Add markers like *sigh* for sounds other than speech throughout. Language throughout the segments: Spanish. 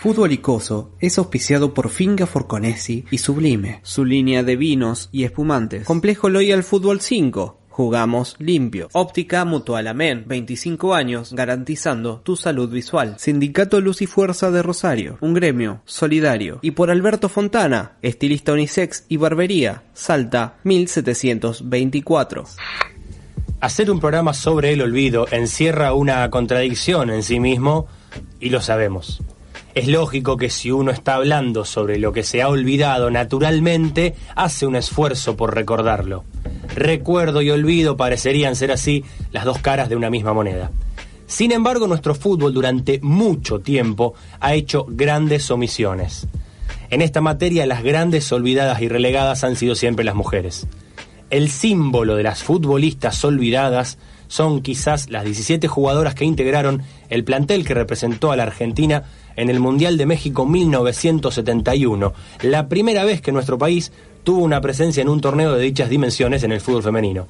Fútbol Icoso es auspiciado por Finga Forconesi y Sublime, su línea de vinos y espumantes. Complejo Loyal Fútbol 5. Jugamos limpio. Óptica Mutual Amén. 25 años garantizando tu salud visual. Sindicato Luz y Fuerza de Rosario. Un gremio solidario. Y por Alberto Fontana, estilista unisex y barbería. Salta 1724. Hacer un programa sobre el olvido encierra una contradicción en sí mismo y lo sabemos. Es lógico que si uno está hablando sobre lo que se ha olvidado, naturalmente hace un esfuerzo por recordarlo. Recuerdo y olvido parecerían ser así las dos caras de una misma moneda. Sin embargo, nuestro fútbol durante mucho tiempo ha hecho grandes omisiones. En esta materia, las grandes olvidadas y relegadas han sido siempre las mujeres. El símbolo de las futbolistas olvidadas son quizás las 17 jugadoras que integraron el plantel que representó a la Argentina en el Mundial de México 1971, la primera vez que nuestro país tuvo una presencia en un torneo de dichas dimensiones en el fútbol femenino.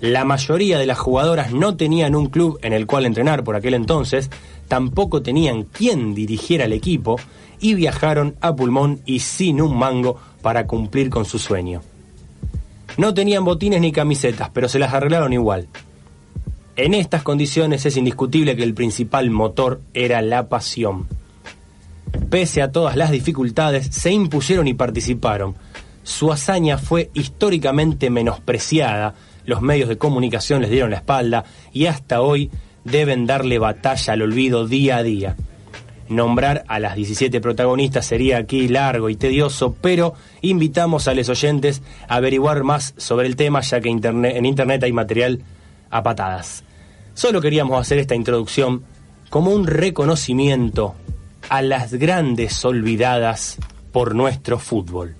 La mayoría de las jugadoras no tenían un club en el cual entrenar por aquel entonces, tampoco tenían quien dirigiera el equipo y viajaron a pulmón y sin un mango para cumplir con su sueño. No tenían botines ni camisetas, pero se las arreglaron igual. En estas condiciones es indiscutible que el principal motor era la pasión. Pese a todas las dificultades, se impusieron y participaron. Su hazaña fue históricamente menospreciada, los medios de comunicación les dieron la espalda y hasta hoy deben darle batalla al olvido día a día. Nombrar a las 17 protagonistas sería aquí largo y tedioso, pero invitamos a los oyentes a averiguar más sobre el tema, ya que en Internet hay material a patadas. Solo queríamos hacer esta introducción como un reconocimiento a las grandes olvidadas por nuestro fútbol.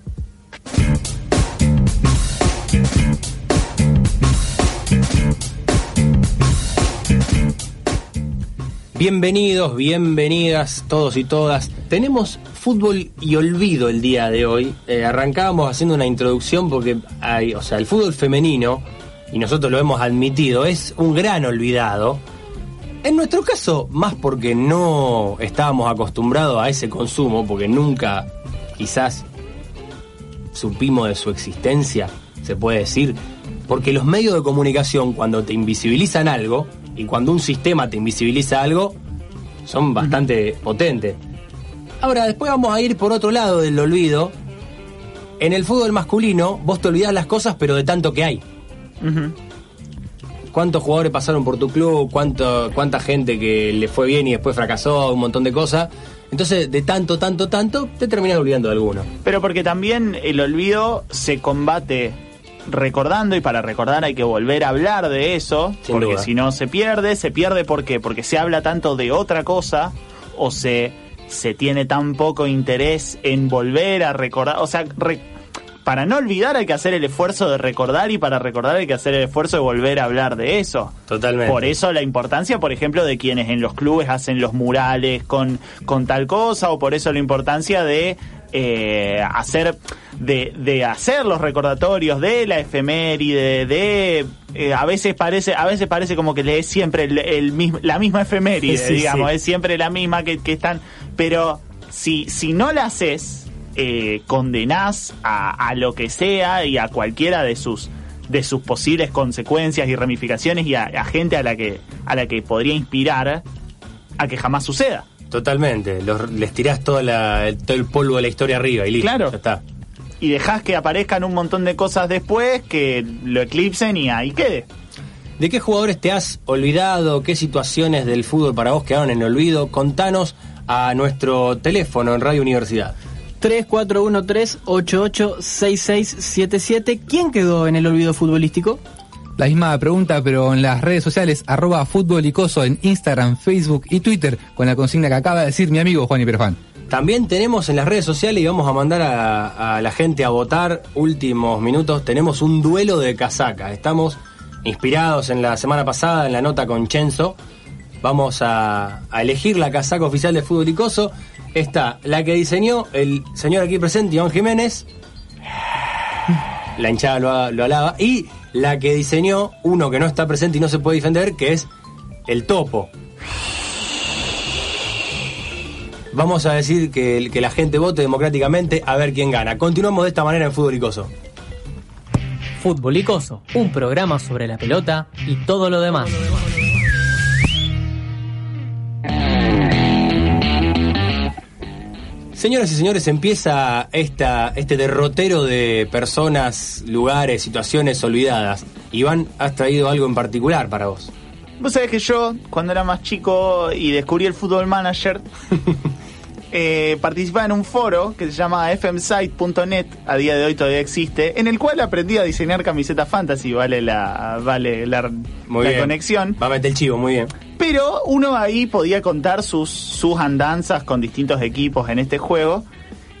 Bienvenidos, bienvenidas todos y todas. Tenemos fútbol y olvido el día de hoy. Eh, arrancábamos haciendo una introducción porque hay, o sea, el fútbol femenino, y nosotros lo hemos admitido, es un gran olvidado. En nuestro caso, más porque no estábamos acostumbrados a ese consumo, porque nunca quizás supimos de su existencia, se puede decir, porque los medios de comunicación cuando te invisibilizan algo, y cuando un sistema te invisibiliza algo, son bastante potentes. Ahora, después vamos a ir por otro lado del olvido. En el fútbol masculino, vos te olvidás las cosas, pero de tanto que hay. ¿Cuántos jugadores pasaron por tu club? ¿Cuánto, ¿Cuánta gente que le fue bien y después fracasó? Un montón de cosas. Entonces, de tanto, tanto, tanto, te terminas olvidando de alguno. Pero porque también el olvido se combate recordando y para recordar hay que volver a hablar de eso, porque si no se pierde, se pierde ¿por qué? Porque se habla tanto de otra cosa o se, se tiene tan poco interés en volver a recordar, o sea, para no olvidar hay que hacer el esfuerzo de recordar y para recordar hay que hacer el esfuerzo de volver a hablar de eso. Totalmente. Por eso la importancia, por ejemplo, de quienes en los clubes hacen los murales con, con tal cosa o por eso la importancia de eh, hacer de, de, hacer los recordatorios de la efeméride de eh, a veces parece a veces parece como que le es siempre el, mismo, la misma efeméride *laughs* digamos es siempre la misma que, que están pero si si no la haces eh, condenás a, lo que sea y a cualquiera de sus de sus posibles consecuencias y ramificaciones y a, gente a la que a la que podría inspirar a que jamás suceda. Totalmente, les tirás todo el polvo de la historia arriba y listo. Claro. está. Y dejás que aparezcan un montón de cosas después que lo eclipsen y ahí quede. ¿De qué jugadores te has olvidado? ¿Qué situaciones del fútbol para vos quedaron en olvido? Contanos a nuestro teléfono en Radio Universidad. 3413-886677. ¿Quién quedó en el olvido futbolístico? La misma pregunta, pero en las redes sociales, arroba futbolicoso en Instagram, Facebook y Twitter, con la consigna que acaba de decir mi amigo Juan Iperfan. También tenemos en las redes sociales y vamos a mandar a, la gente a votar últimos minutos. Tenemos un duelo de casaca. Estamos inspirados en la semana pasada en la nota con Chenzo. Vamos a, elegir la casaca oficial de Fútbol Icoso está la que diseñó el señor aquí presente, Iván Jiménez. La hinchada lo, alaba. Y la que diseñó uno que no está presente y no se puede defender, que es el topo. Vamos a decir que, que la gente vote democráticamente a ver quién gana. Continuamos de esta manera en Fútbol Icoso. Fútbol Icoso, un programa sobre la pelota y todo lo demás. Señoras y señores, empieza esta, este derrotero de personas, lugares, situaciones olvidadas. Iván, has traído algo en particular para vos. Vos sabés que yo, cuando era más chico y descubrí el Fútbol Manager, *laughs* eh, participaba en un foro que se llama fmsite.net, a día de hoy todavía existe, en el cual aprendí a diseñar camisetas fantasy, vale la, vale la, Muy la bien. conexión. Va a meter el chivo, muy bien. Pero uno ahí podía contar sus, sus andanzas con distintos equipos en este juego.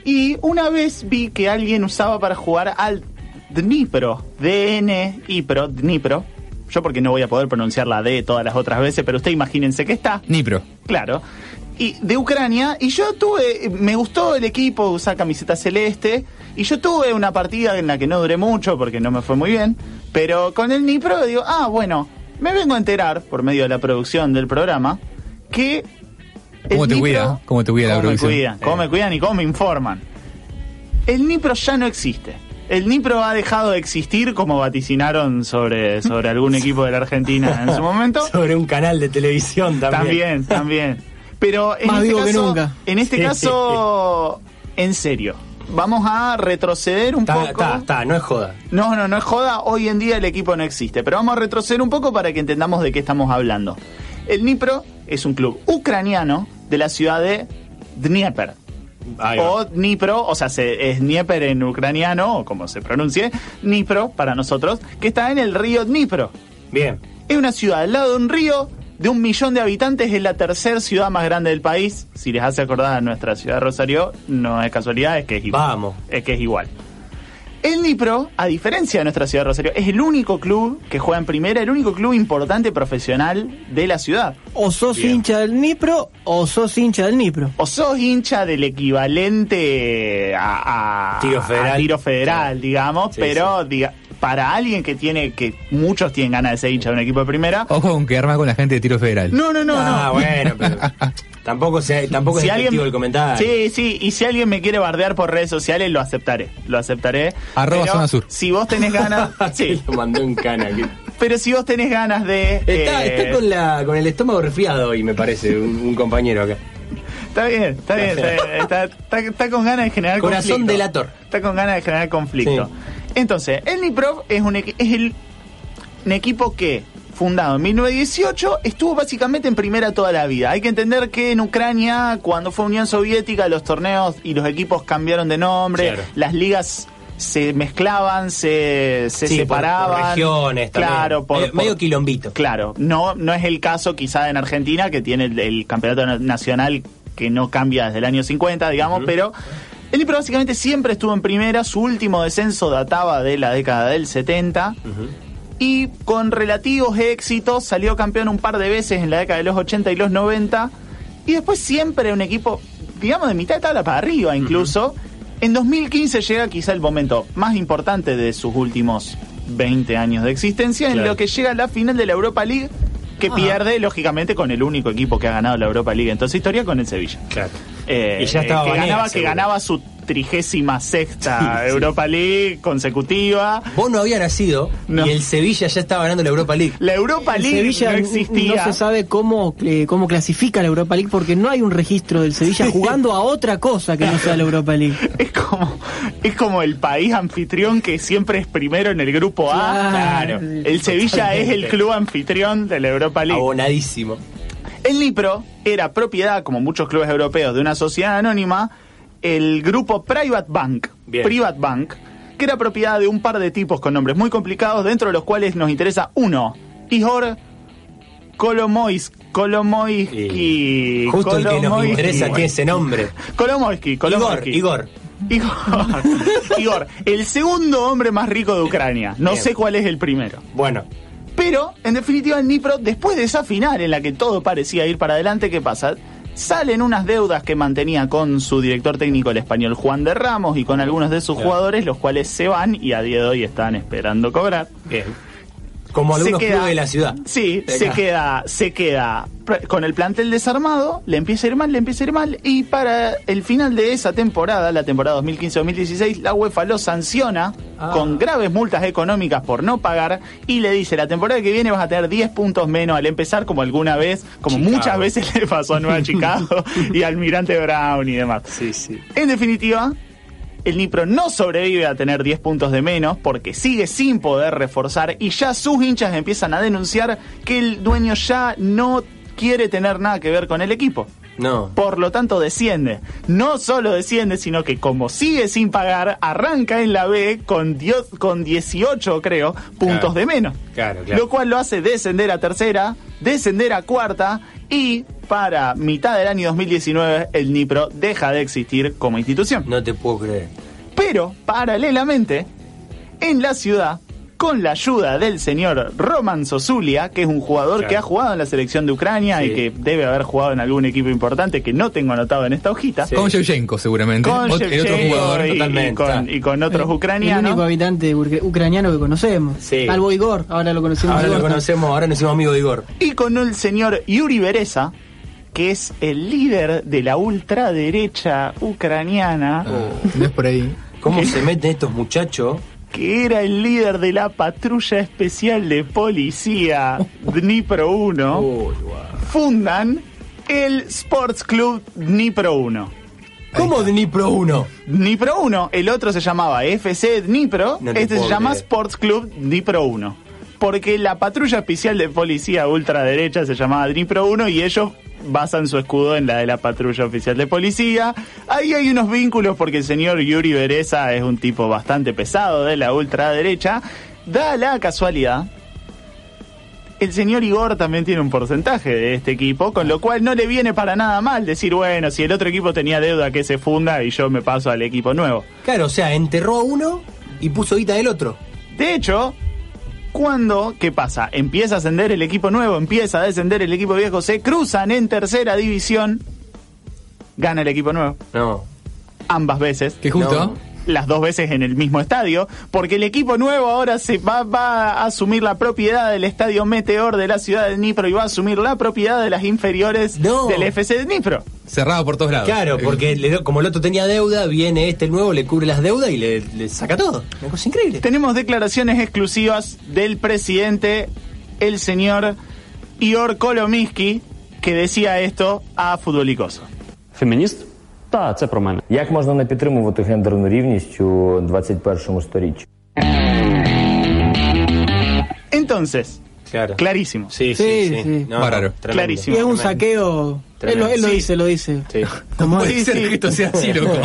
Y una vez vi que alguien usaba para jugar al Dnipro, D-N-I-Pro, Dnipro. Yo porque no voy a poder pronunciar la D todas las otras veces, pero usted imagínense que está. Nipro. Claro. Y de Ucrania, y yo tuve, me gustó el equipo, usar camiseta celeste, y yo tuve una partida en la que no duré mucho porque no me fue muy bien, pero con el Nipro digo, ah, bueno, me vengo a enterar, por medio de la producción del programa, que... ¿Cómo te Dnipro- cuida? ¿Cómo te cuida la cómo me producción? cuidan, cómo me cuidan y cómo me informan. El Nipro ya no existe. El Nipro ha dejado de existir como vaticinaron sobre, sobre algún *laughs* equipo de la Argentina en su momento. Sobre un canal de televisión también. También, también. Pero en Más este vivo que caso, nunca. En este Sí. caso, en serio, vamos a retroceder un poco. está, está, no es joda. No, no, no es joda. Hoy en día el equipo no existe. Pero vamos a retroceder un poco para que entendamos de qué estamos hablando. El Dnipro es un club ucraniano de la ciudad de Dnieper. O Dnipro, o sea, se, es Dnieper en ucraniano, o como se pronuncie, Dnipro para nosotros, que está en el río Dnipro. Bien. Es una ciudad al lado de un río de un millón de habitantes, es la tercera ciudad más grande del país. Si les hace acordar a nuestra ciudad de Rosario, no es casualidad, es que es igual. Vamos. Es que es igual. El Nipro, a diferencia de nuestra ciudad de Rosario, es el único club que juega en primera, el único club importante profesional de la ciudad. O sos Bien. hincha del Nipro o sos hincha del Nipro. O sos hincha del equivalente a, a- Tiro federal. a tiro federal, digamos, Sí, pero diga- para alguien que tiene, que muchos tienen ganas de ser hincha de un equipo de primera, Ojo con que arma con la gente de tiro federal. no, no, no, ah, no. bueno, pero *laughs* tampoco, se, tampoco es efectivo el comentario. Sí, sí, y si alguien me quiere bardear por redes sociales, lo aceptaré. Lo aceptaré. Arroba Pero zona sur. Si vos tenés ganas. *laughs* sí. Lo mandó en cana. que- Pero si vos tenés ganas de. Está, eh, está con, la, con el estómago resfriado hoy, me parece, un, un compañero acá. Está bien, está bien. Está, bien, *laughs* está- está- está con ganas de generar Corazón conflicto. delator. Está con ganas de generar conflicto. Sí. Entonces, el Niprov es un, equi- es el, un equipo que, fundado en 1918, estuvo básicamente en primera toda la vida. Hay que entender que en Ucrania, cuando fue Unión Soviética, los torneos y los equipos cambiaron de nombre, Claro. las ligas se mezclaban, se, se Sí, por- por separaban. regiones también. Claro, por, Medio- por- medio quilombito. Claro, no, no es el caso quizá en Argentina, que tiene el, el campeonato na- nacional que no cambia desde el año 50, digamos, pero el Nipro básicamente siempre estuvo en primera, su último descenso databa de la década del 70. Y con relativos éxitos salió campeón un par de veces en la década de los 80 y los 90. Y después siempre un equipo, digamos, de mitad de tabla para arriba incluso. En 2015 llega quizá el momento más importante de sus últimos 20 años de existencia, en lo que llega a la final de la Europa League, que pierde lógicamente con el único equipo que ha ganado la Europa League en toda su historia, con el Sevilla. Claro. Eh, Y ya estaba que ganaba, que ganaba su trigésima sexta Sí, sí. Europa League consecutiva. Vos no habías nacido No. y el Sevilla ya estaba ganando la Europa League. La Europa El League Sevilla no existía. no se sabe cómo, eh, cómo clasifica la Europa League porque no hay un registro del Sevilla jugando a otra cosa que no sea la Europa League. *laughs* Es como, es como el país anfitrión que siempre es primero en el grupo A. Claro. El Sevilla es el club anfitrión de la Europa League. Abonadísimo. El Nipro era propiedad, como muchos clubes europeos, de una sociedad anónima, el grupo Private Bank. Bien. Private Bank, que era propiedad de un par de tipos con nombres muy complicados, dentro de los cuales nos interesa uno, Igor Kolomois, Kolomoisky. Justo el que nos Kolomoisky. interesa tiene ese nombre. Kolomoisky, Igor, Kolomoisky. Igor. Igor, *laughs* Igor, el segundo hombre más rico de Ucrania. No Bien. sé cuál es el primero. Bueno, Pero, en definitiva, el Nipro, después de esa final en la que todo parecía ir para adelante, ¿qué pasa? Salen unas deudas que mantenía con su director técnico, el español Juan de Ramos, y con algunos de sus jugadores, los cuales se van y a día de hoy están esperando cobrar. bien. Como algunos clubes de la ciudad. Sí, se queda, se queda con el plantel desarmado, le empieza a ir mal, le empieza a ir mal, y para el final de esa temporada, la temporada 2015-2016, la UEFA lo sanciona Ah. con graves multas económicas por no pagar y le dice, la temporada que viene vas a tener 10 puntos menos al empezar, como alguna vez, como Chicago. muchas veces *laughs* le pasó a Nueva Chicago *laughs* y al Almirante Brown y demás. Sí, sí. En definitiva, el Nipro no sobrevive a tener 10 puntos de menos porque sigue sin poder reforzar y ya sus hinchas empiezan a denunciar que el dueño ya no quiere tener nada que ver con el equipo. No. Por lo tanto, desciende. No solo desciende, sino que como sigue sin pagar, arranca en la B con, dio- con 18, creo, puntos Claro. de menos. Claro, claro. Lo cual lo hace descender a tercera, descender a cuarta y para mitad del año 2019 el Nipro deja de existir como institución. No te puedo creer. Pero, paralelamente, en la ciudad, con la ayuda del señor Roman Sosulia, que es un jugador Claro. que ha jugado en la selección de Ucrania Sí. y que debe haber jugado en algún equipo importante que no tengo anotado en esta hojita. Sí. Con Shevchenko, seguramente. Con Ot- el otro Shevchenko jugador. y, y totalmente, con, y con otros El ucranianos. único habitante ucra- ucraniano que conocemos. Sí. Salvo Igor, ahora lo conocemos. Ahora lo conocemos, ahora nos hicimos amigos de Igor. y con el señor Yuri Bereza, que es el líder de la ultraderecha ucraniana, No es por ahí. ¿Cómo se meten estos muchachos? que era el líder de la patrulla especial de policía Dnipro 1, Uy, guau. fundan el Sports Club Dnipro 1. ¿Cómo Dnipro 1? Dnipro 1, el otro se llamaba FC Dnipro, No este se llama creer. Sports Club Dnipro 1. Porque la patrulla especial de policía ultraderecha se llamaba Dnipro 1 y ellos basan su escudo en la de la patrulla oficial de policía. Ahí hay unos vínculos porque el señor Yuri Bereza es un tipo bastante pesado de la ultraderecha. Da la casualidad el señor Igor también tiene un porcentaje de este equipo, con lo cual no le viene para nada mal decir, bueno, si el otro equipo tenía deuda que se funda y yo me paso al equipo nuevo. Claro, o sea, enterró a uno y puso guita del otro. De hecho, cuando, ¿qué pasa? Empieza a ascender el equipo nuevo, empieza a descender el equipo viejo, se cruzan en tercera división, gana el equipo nuevo, No. ambas veces. Que justo. No las dos veces en el mismo estadio, porque el equipo nuevo ahora se va, a asumir la propiedad del estadio Meteor de la ciudad de Dnipro y va a asumir la propiedad de las inferiores del FC de Dnipro. Cerrado por todos lados. Claro, eh, porque como el otro tenía deuda, viene este nuevo, le cubre las deudas y le, saca todo. Una cosa increíble. Tenemos declaraciones exclusivas del presidente, el señor Ior Kolominsky, que decía esto a Futbolicoso. Feminista Так, це про мене. Як можна не підтримувати гендерну рівність у 21 сторіччі? Entonces, Claro. clarísimo. Sí, Sí, sí, sí. sí. Bárbaro. tremendo. Clarísimo. Y es un Tremendo. saqueo. Él, lo- él lo Sí. dice, lo dice. Sí. *laughs* Como Puede es. ser que esto sea así, loco.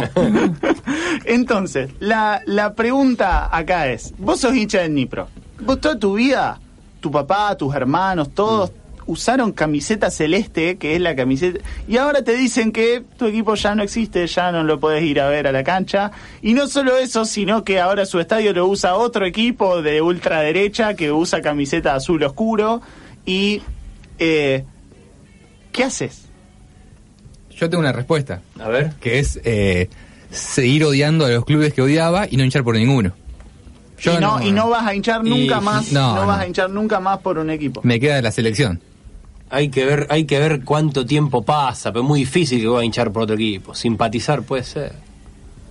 Entonces, la, la pregunta acá es, vos sos hincha del Dnipro, vos toda tu vida, tu papá, tus hermanos, todos usaron camiseta celeste, que es la camiseta, y ahora te dicen que tu equipo ya no existe, ya no lo puedes ir a ver a la cancha, y no solo eso, sino que ahora su estadio lo usa otro equipo de ultraderecha que usa camiseta azul oscuro, y... Eh, ¿Qué haces? Yo tengo una respuesta. A ver. Que es eh, seguir odiando a los clubes que odiaba y no hinchar por ninguno. Yo y, no, y no vas a hinchar nunca Y- más, no, no, vas a hinchar nunca más por un equipo. Me queda de la selección. Hay que ver, hay que ver cuánto tiempo pasa, pero es muy difícil que voy a hinchar por otro equipo. Simpatizar puede ser.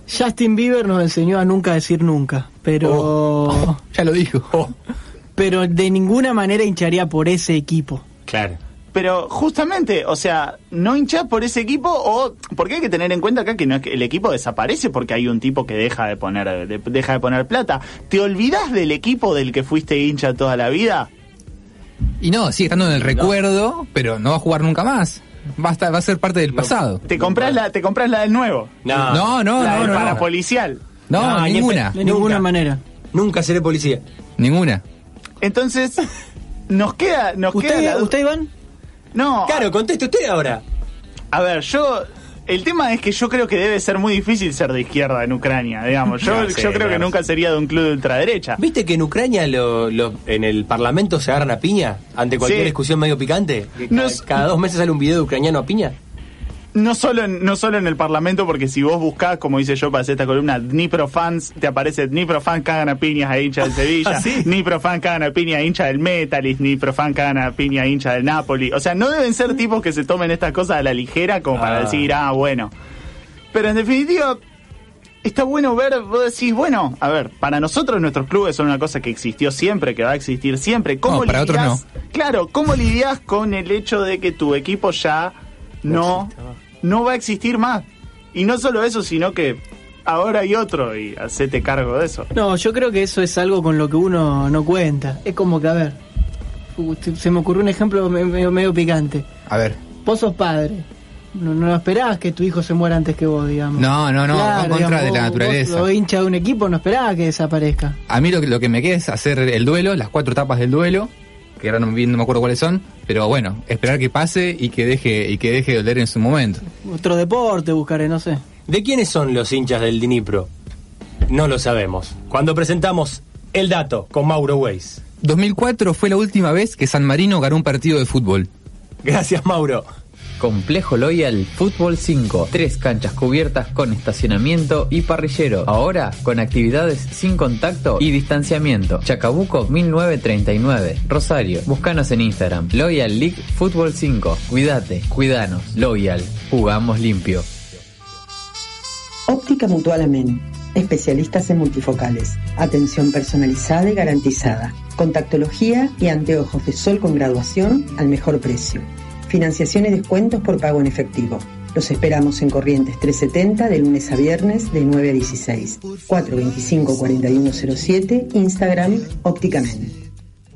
Justin Bieber nos enseñó a nunca decir nunca, pero Oh, *laughs* ya lo dijo. pero de ninguna manera hincharía por ese equipo. Claro. Pero justamente, o sea, no hinchás por ese equipo o porque hay que tener en cuenta acá que no es que el equipo desaparece porque hay un tipo que deja de poner de- deja de poner plata. ¿Te olvidás del equipo del que fuiste hincha toda la vida? Y no, sigue estando en el recuerdo, pero no va a jugar nunca más. Va a, estar- va a ser parte del pasado. Te compras la te compras la del nuevo, No, No, no, la no, no, no. parapolicial. No, ninguna. De Nunca. ninguna manera. Nunca seré policía. Ninguna. Entonces nos queda nos queda la ¿Usted, ¿Usted, Iván? No, Claro, conteste usted ahora. A ver, yo. El tema es que yo creo que debe ser muy difícil ser de izquierda en Ucrania, digamos. Yo, *laughs* No, sí, yo creo que nunca sería de un club de ultraderecha. ¿Viste que en Ucrania lo- lo- en el Parlamento se agarran a piña ante cualquier Sí. discusión medio picante? Cada, dos meses sale un video de ucraniano a piña. No solo en, no solo en el Parlamento, porque si vos buscás, como dice yo para hacer esta columna, Dnipro fans, te aparece Dnipro fan cagan a piñas a hincha del Sevilla, *laughs* ¿Ah, sí? Dnipro fan cagan a piña a hincha del Metalist, Dnipro fan cagan a piña a hincha del Napoli. O sea, no deben ser tipos que se tomen estas cosas a la ligera como para Ah. decir, ah, bueno. Pero en definitiva, está bueno ver, vos decís, bueno, a ver, para nosotros nuestros clubes son una cosa que existió siempre, que va a existir siempre. ¿Cómo No, para otros lidiás- Claro, ¿cómo lidias con el hecho de que tu equipo ya no, no va a existir más? Y no solo eso, sino que ahora hay otro y hacete cargo de eso. No, yo creo que eso es algo con lo que uno no cuenta. Es como que, a ver, uh, se me ocurrió un ejemplo me- medio, medio picante. A ver. Vos sos padre. No, no esperabas que tu hijo se muera antes que vos, digamos. No, no, no, va en contra de la naturaleza. Vos, sos hincha de un equipo, no esperabas que desaparezca. A mí lo que, lo que me queda es hacer el duelo, las cuatro etapas del duelo, que ahora no, bien no me acuerdo cuáles son, pero bueno, esperar que pase y que deje y que deje de doler en su momento. Otro deporte buscaré, no sé. ¿De quiénes son los hinchas del Dnipro? No lo sabemos. Cuando presentamos el dato con Mauro Weiss. 2004 fue la última vez que San Marino ganó un partido de fútbol. Gracias, Mauro. Complejo Loyal Fútbol 5. Tres canchas cubiertas con estacionamiento y parrillero. Ahora con actividades sin contacto y distanciamiento. Chacabuco 1939. Rosario. Búscanos en Instagram. Loyal League Fútbol 5. Cuídate, cuidanos. Loyal. Jugamos limpio. Óptica Mutual Amén. Especialistas en multifocales. Atención personalizada y garantizada. Contactología y anteojos de sol con graduación al mejor precio. Financiación y descuentos por pago en efectivo. Los esperamos en Corrientes 370 de lunes a viernes de 9 a 16. 425-4107, Instagram Ópticamente.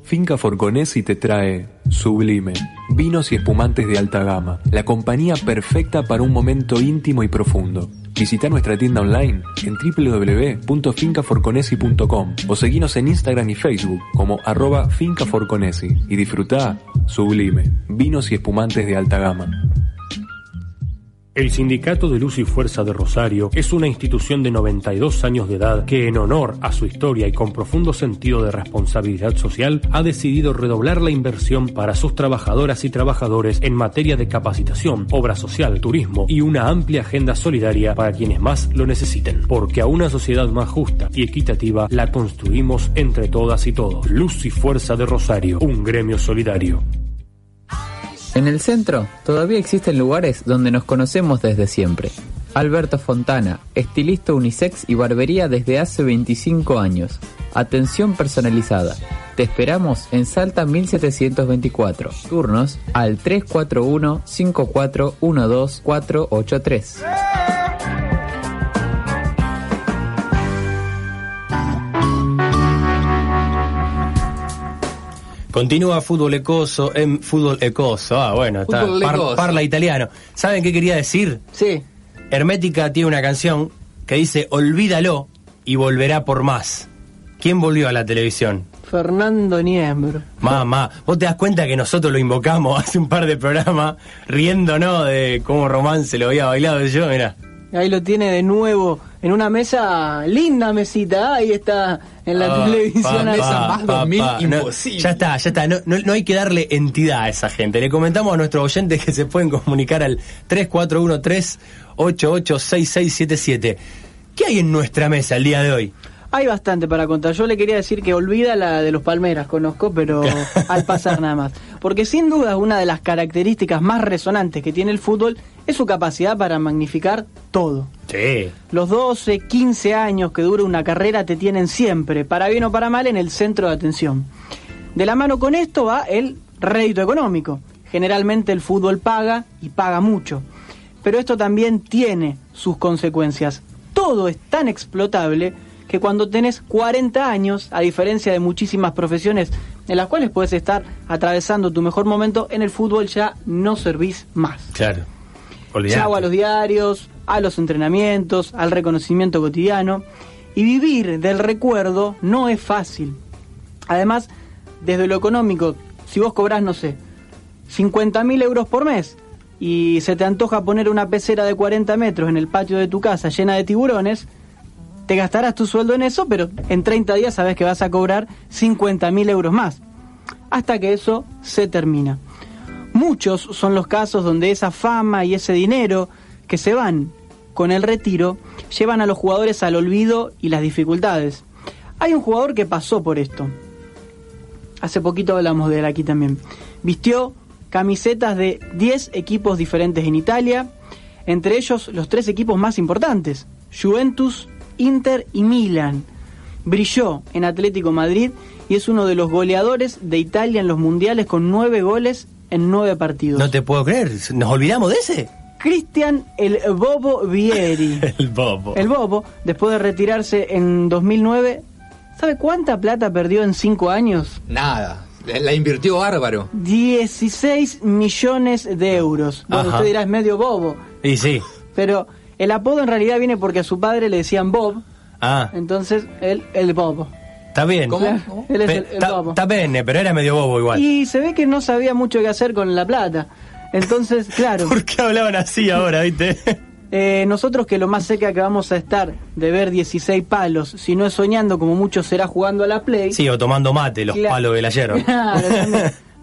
Finca Forconesi te trae Sublime, vinos y espumantes de alta gama, la compañía perfecta para un momento íntimo y profundo. Visita nuestra tienda online en www.fincaforconesi.com o seguinos en Instagram y Facebook como arroba fincaforconesi y disfruta Sublime, vinos y espumantes de alta gama. El Sindicato de Luz y Fuerza de Rosario es una institución de 92 años de edad que, en honor a su historia y con profundo sentido de responsabilidad social, ha decidido redoblar la inversión para sus trabajadoras y trabajadores en materia de capacitación, obra social, turismo y una amplia agenda solidaria para quienes más lo necesiten. Porque a una sociedad más justa y equitativa la construimos entre todas y todos. Luz y Fuerza de Rosario, un gremio solidario. En el centro todavía existen lugares donde nos conocemos desde siempre. Alberto Fontana, estilista unisex y barbería desde hace 25 años. Atención personalizada. Te esperamos en Salta 1724. Turnos al 341 5412 Continúa Fútbol Ecoso en Fútbol Ecoso. Ah, bueno, está, par- parla italiano. ¿Saben qué quería decir? Sí. Hermética tiene una canción que dice Olvídalo y volverá por más. ¿Quién volvió a la televisión? Fernando Niembro. Mamá, vos te das cuenta que nosotros lo invocamos *laughs* hace un par de programas riéndonos de cómo Romance lo había bailado yo, mira. Ahí lo tiene de nuevo en una mesa, linda mesita, ahí está en la televisión. ahí. ya está, ya está. No, no- no hay que darle entidad a esa gente. Le comentamos a nuestros oyentes que se pueden comunicar al 3413-886677. ¿Qué hay en nuestra mesa el día de hoy? Hay bastante para contar. Yo le quería decir que olvida la de los Palmeras, conozco, pero *laughs* al pasar nada más. Porque sin duda una de las características más resonantes que tiene el fútbol es su capacidad para magnificar todo. Sí. Los 12, 15 años que dura una carrera te tienen siempre, para bien o para mal, en el centro de atención. De la mano con esto va el rédito económico. Generalmente el fútbol paga y paga mucho. Pero esto también tiene sus consecuencias. Todo es tan explotable que cuando tenés 40 años, a diferencia de muchísimas profesiones en las cuales puedes estar atravesando tu mejor momento, en el fútbol ya no servís más. Claro. Olvidate. A los diarios, a los entrenamientos, al reconocimiento cotidiano. Y vivir del recuerdo no es fácil. Además, desde lo económico, si vos cobrás, no sé, 50 mil euros por mes y se te antoja poner una pecera de 40 metros en el patio de tu casa llena de tiburones, te gastarás tu sueldo en eso, pero en 30 días sabes que vas a cobrar 50 mil euros más. Hasta que eso se termina. Muchos son los casos donde esa fama y ese dinero que se van con el retiro llevan a los jugadores al olvido y las dificultades. Hay un jugador que pasó por esto. Hace poquito hablamos de él aquí también. Vistió camisetas de 10 equipos diferentes en Italia, entre ellos los tres equipos más importantes, Juventus, Inter y Milan. Brilló en Atlético Madrid y es uno de los goleadores de Italia en los mundiales con nueve goles en nueve partidos. No te puedo creer, ¿nos olvidamos de ese? Cristian el Bobo Vieri. *laughs* El bobo. El Bobo, después de retirarse en 2009, ¿sabe cuánta plata perdió en cinco años? Nada. La, invirtió bárbaro. 16 millones de euros. Bueno, Ajá. usted dirá, es medio bobo, Y sí. pero el apodo en realidad viene porque a su padre le decían Bob, Ah, entonces él, el Bobo. está bien. Claro, Él es el, el Está Bobo. está pero era medio bobo igual. Y se ve que no sabía mucho qué hacer con la plata. Entonces, *laughs* claro. ¿Por qué hablaban así ahora, viste? *laughs* Eh, nosotros que lo más cerca que vamos a estar de ver 16 palos, si no es soñando como mucho será jugando a la Play, Sí, o tomando mate, los Claro. palos del ayer. *laughs* Claro,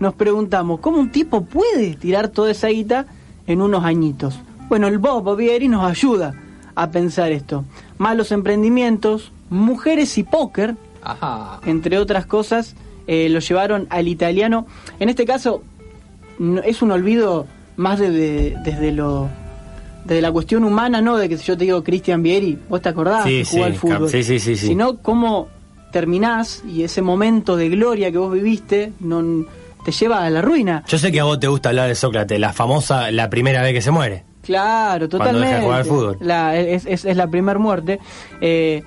nos preguntamos, ¿cómo un tipo puede tirar toda esa guita en unos añitos? Bueno, el Bob Vieri nos ayuda a pensar esto. Malos emprendimientos, mujeres y póker, Ajá. entre otras cosas, eh, lo llevaron al italiano. En este caso, no- es un olvido más de- de- desde lo desde la cuestión humana, no de que si yo te digo Cristian Vieri, vos te acordás Sí, que jugó sí, al fútbol, sí, sí, sí, sí. sino cómo terminás y ese momento de gloria que vos viviste no te lleva a la ruina. Yo sé que a vos te gusta hablar de Sócrates, la famosa, la primera vez que se muere. Claro, Cuando totalmente. deja de jugar al fútbol. La- es, es- es la primer muerte. Eh,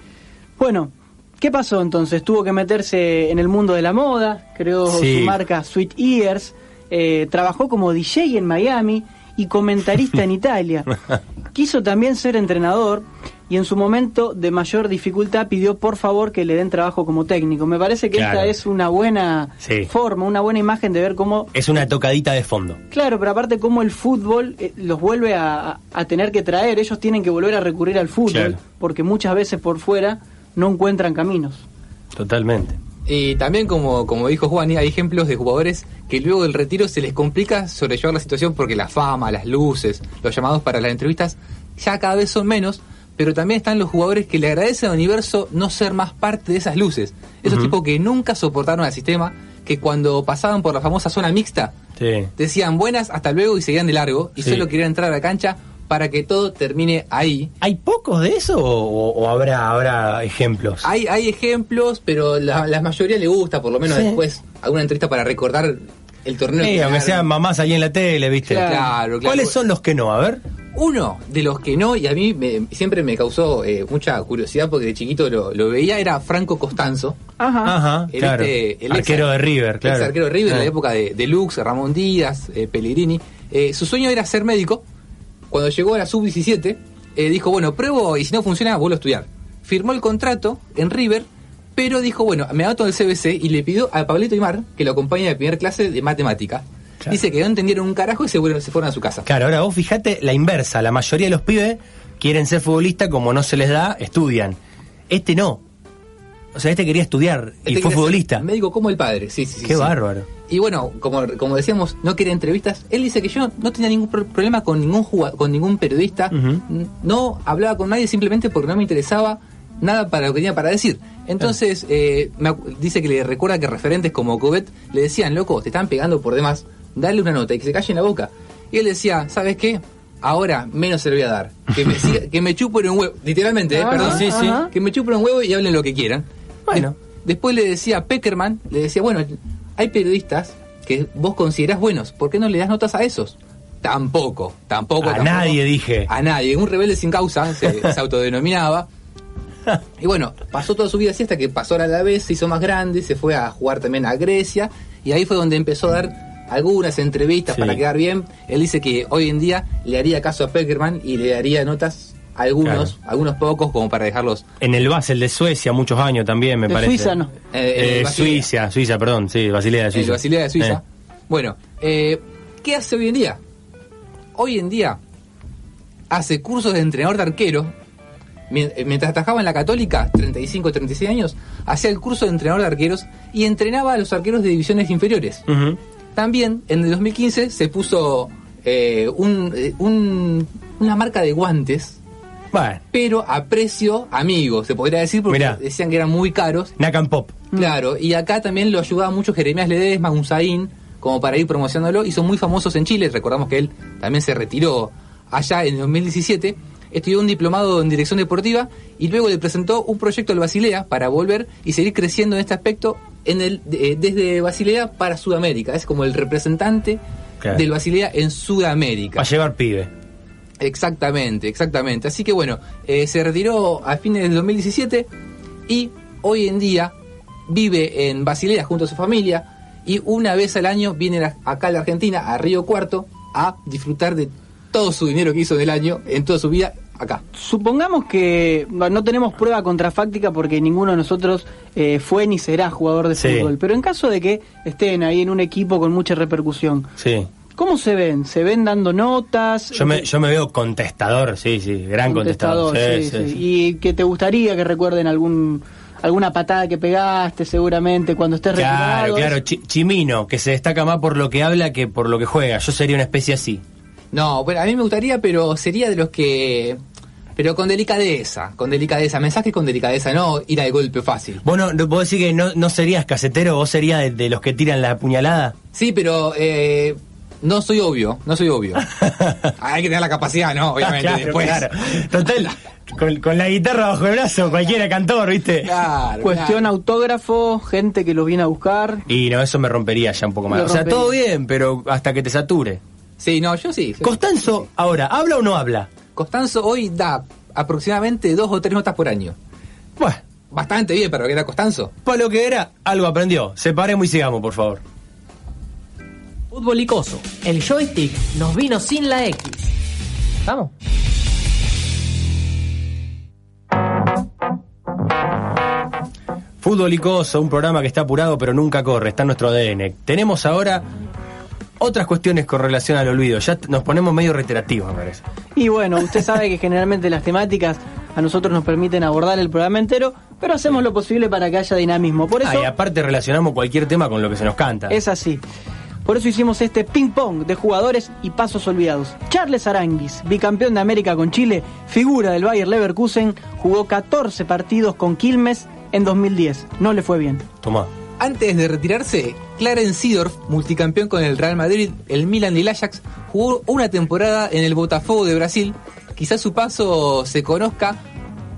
bueno, ¿qué pasó entonces? Tuvo que meterse en el mundo de la moda, creó Sí. su marca Sweet Ears, eh, trabajó como DJ en Miami y comentarista en *laughs* Italia. Quiso también ser entrenador y en su momento de mayor dificultad pidió por favor que le den trabajo como técnico. Me parece que Claro. esta es una buena Sí. forma, una buena imagen de ver cómo Es una tocadita de fondo. Claro, pero aparte cómo el fútbol eh, los vuelve a, a- a tener que traer, ellos tienen que volver a recurrir al fútbol, Claro. porque muchas veces por fuera no encuentran caminos. Totalmente. Y también, como, como dijo Juan, hay ejemplos de jugadores que luego del retiro se les complica sobrellevar la situación porque la fama, las luces, los llamados para las entrevistas ya cada vez son menos, pero también están los jugadores que le agradecen al universo no ser más parte de esas luces. Esos tipos que nunca soportaron al sistema, que cuando pasaban por la famosa zona mixta, Sí. decían buenas, hasta luego y seguían de largo, y Sí. solo querían entrar a la cancha para que todo termine ahí. ¿Hay pocos de eso o, o habrá, habrá ejemplos? Hay, hay ejemplos, pero la, la mayoría le gusta, por lo menos Sí. después, alguna entrevista para recordar el torneo. Sí, que aunque sean mamás ahí en la tele, ¿viste? Claro, claro. ¿Cuáles son los que no? A ver. Uno de los que no, y a mí me- siempre me causó eh, mucha curiosidad porque de chiquito lo, lo veía, era Franco Costanzo. Ajá. Ajá, El claro. este- el ex- Arquero de River, claro. Ex arquero de River en Ah. la época de, de Lux, Ramón Díaz, eh, Pellegrini. Eh, su sueño era ser médico. Cuando llegó a la sub-17, eh, dijo, bueno, pruebo y si no funciona, vuelvo a estudiar. Firmó el contrato en River, pero dijo, bueno, me anoto en el CBC y le pidió a Pablito Imar que lo acompañe a la primera clase de matemática. Dice que no entendieron un carajo y se, fueron- se fueron a su casa. Claro, ahora vos fijate la inversa. La mayoría de los pibes quieren ser futbolistas, como no se les da, estudian. Este no. O sea, este quería estudiar y Este fue futbolista. Médico como el padre, sí, sí, sí. Qué sí. bárbaro. Y bueno, como, como decíamos, no quería entrevistas. Él dice que yo no tenía ningún pro- problema con ningún con ningún periodista. No hablaba con nadie simplemente porque no me interesaba nada para lo que tenía para decir. Entonces, eh, me dice que le recuerda que referentes como Covet le decían, loco, te están pegando por demás, dale una nota y que se calle en la boca. Y él decía, ¿sabes qué? Ahora menos se le voy a dar. Que me, *laughs* siga- que me chupen un huevo. Literalmente, eh, perdón. sí, sí. Que me chupen un huevo y hablen lo que quieran. Bueno. De- después le decía a Peckerman, le decía, bueno, hay periodistas que vos considerás buenos, ¿por qué no le das notas a esos? Tampoco, tampoco. A tampoco. nadie dije. A nadie, un rebelde sin causa se, se autodenominaba. *laughs* Y bueno, pasó toda su vida así hasta que pasó a la vez, se hizo más grande, se fue a jugar también a Grecia y ahí fue donde empezó a dar algunas entrevistas Sí. para quedar bien. Él dice que hoy en día le haría caso a Peckerman y le daría notas a algunos, algunos pocos como para dejarlos En el Basel de Suecia, muchos años también, me De parece. Suiza, ¿no? Eh, Eh, el. Suiza, Suiza, perdón, sí, Basilea de El Suiza. Basilea de Suiza. Eh. Bueno, eh, ¿qué hace hoy en día? Hoy en día hace cursos de entrenador de arquero. Eh, Mientras trabajaba en la Católica, 35, 36 años, hacía el curso de entrenador de arqueros y entrenaba a los arqueros de divisiones inferiores. Ujú. También en el 2015 se puso eh, un, eh, un- una marca de guantes, Bueno, pero a precio amigo, se podría decir, porque Mirá. decían que eran muy caros. Nakam Pop. Claro, y acá también lo ayudaba mucho Jeremías Ledesma, Unzaín, como para ir promocionándolo, y son muy famosos en Chile. Recordamos que él también se retiró allá en el 2017, estudió un diplomado en dirección deportiva y luego le presentó un proyecto al Basilea para volver y seguir creciendo en este aspecto en el, de- desde Basilea para Sudamérica. Es como el representante Claro. del Basilea en Sudamérica. A llevar pibe. Exactamente, exactamente. Así que bueno, eh, se retiró a fines del 2017 y hoy en día vive en Basilea junto a su familia y una vez al año viene acá a la Argentina, a Río Cuarto, a disfrutar de todo su dinero que hizo en el año, en toda su vida, acá. Supongamos que no tenemos prueba contrafáctica porque ninguno de nosotros eh, fue ni será jugador de Sí. fútbol, pero en caso de que estén ahí en un equipo con mucha repercusión, Sí. ¿cómo se ven? ¿Se ven dando notas? Yo me, yo me veo contestador, sí, sí, gran contestador. Contestador, Sí, sí, sí, sí. sí. Y que te gustaría que recuerden algún alguna patada que pegaste seguramente cuando estés Claro, retirado. claro, Chi- Chimino, que se destaca más por lo que habla que por lo que juega. Yo sería una especie así. No, bueno, a mí me gustaría, pero sería de los que... Pero con delicadeza, con delicadeza, mensaje con delicadeza, no ir al golpe fácil. Bueno, ¿vos decís que no, no serías casetero? ¿Vos serías de, de los que tiran la puñalada? Sí, pero eh, no soy obvio, no soy obvio. *laughs* Hay que tener la capacidad, ¿no? Obviamente, Claro, después. claro. Total, con, con la guitarra bajo el brazo, cualquiera cantor, ¿viste? Claro, Cuestión autógrafo, gente que los viene a buscar. Y no, eso me rompería ya un poco más. Lo O sea, rompería. todo bien, pero hasta que te sature. Sí, no, yo sí. Costanzo, ahora, ¿habla o no habla? Costanzo hoy da aproximadamente dos o tres notas por año. Bueno, Bastante bien para lo que era Costanzo. para lo que era, algo aprendió. Separemos y sigamos, por favor. Fútbol Icoso. El joystick nos vino sin la X. ¿Vamos? Fútbol Icoso, un programa que está apurado pero nunca corre, está en nuestro ADN. Tenemos ahora otras cuestiones con relación al olvido. Ya nos ponemos medio reiterativos, me parece. Y bueno, usted sabe que generalmente las temáticas a nosotros nos permiten abordar el programa entero, pero hacemos lo posible para que haya dinamismo. Por eso Ah, y aparte relacionamos cualquier tema con lo que se nos canta. es así. Por eso hicimos este ping-pong de jugadores y pasos olvidados. Charles Aranguis, bicampeón de América con Chile, figura del Bayer Leverkusen, jugó 14 partidos con Quilmes en 2010. No le fue bien. Tomá. Antes de retirarse, Clarence Seedorf, multicampeón con el Real Madrid, el Milan y el Ajax, jugó una temporada en el Botafogo de Brasil. Quizás su paso se conozca,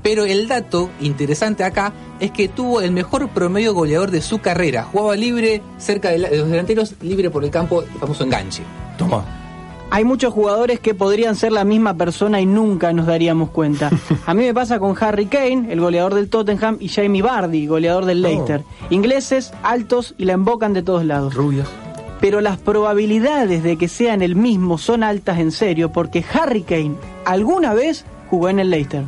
pero el dato interesante acá es que tuvo el mejor promedio goleador de su carrera. Jugaba libre, cerca de, los delanteros, libre por el campo, el famoso enganche. Toma. Hay muchos jugadores que podrían ser la misma persona y nunca nos daríamos cuenta. *laughs* A mí me pasa con Harry Kane, el goleador del Tottenham, y Jamie Vardy, goleador del Leicester. Ingleses, altos y la embocan de todos lados. Rubios. Pero las probabilidades de que sean el mismo son altas en serio, porque Harry Kane alguna vez jugó en el Leicester.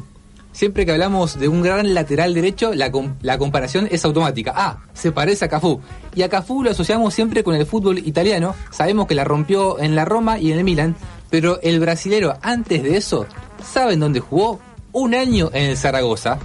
Siempre que hablamos de un gran lateral derecho, la, com- la comparación es automática. Ah, se parece a Cafú. Y a Cafú lo asociamos siempre con el fútbol italiano. Sabemos que la rompió en la Roma y en el Milan. Pero el brasilero, antes de eso, ¿saben dónde jugó? Un año en el Zaragoza.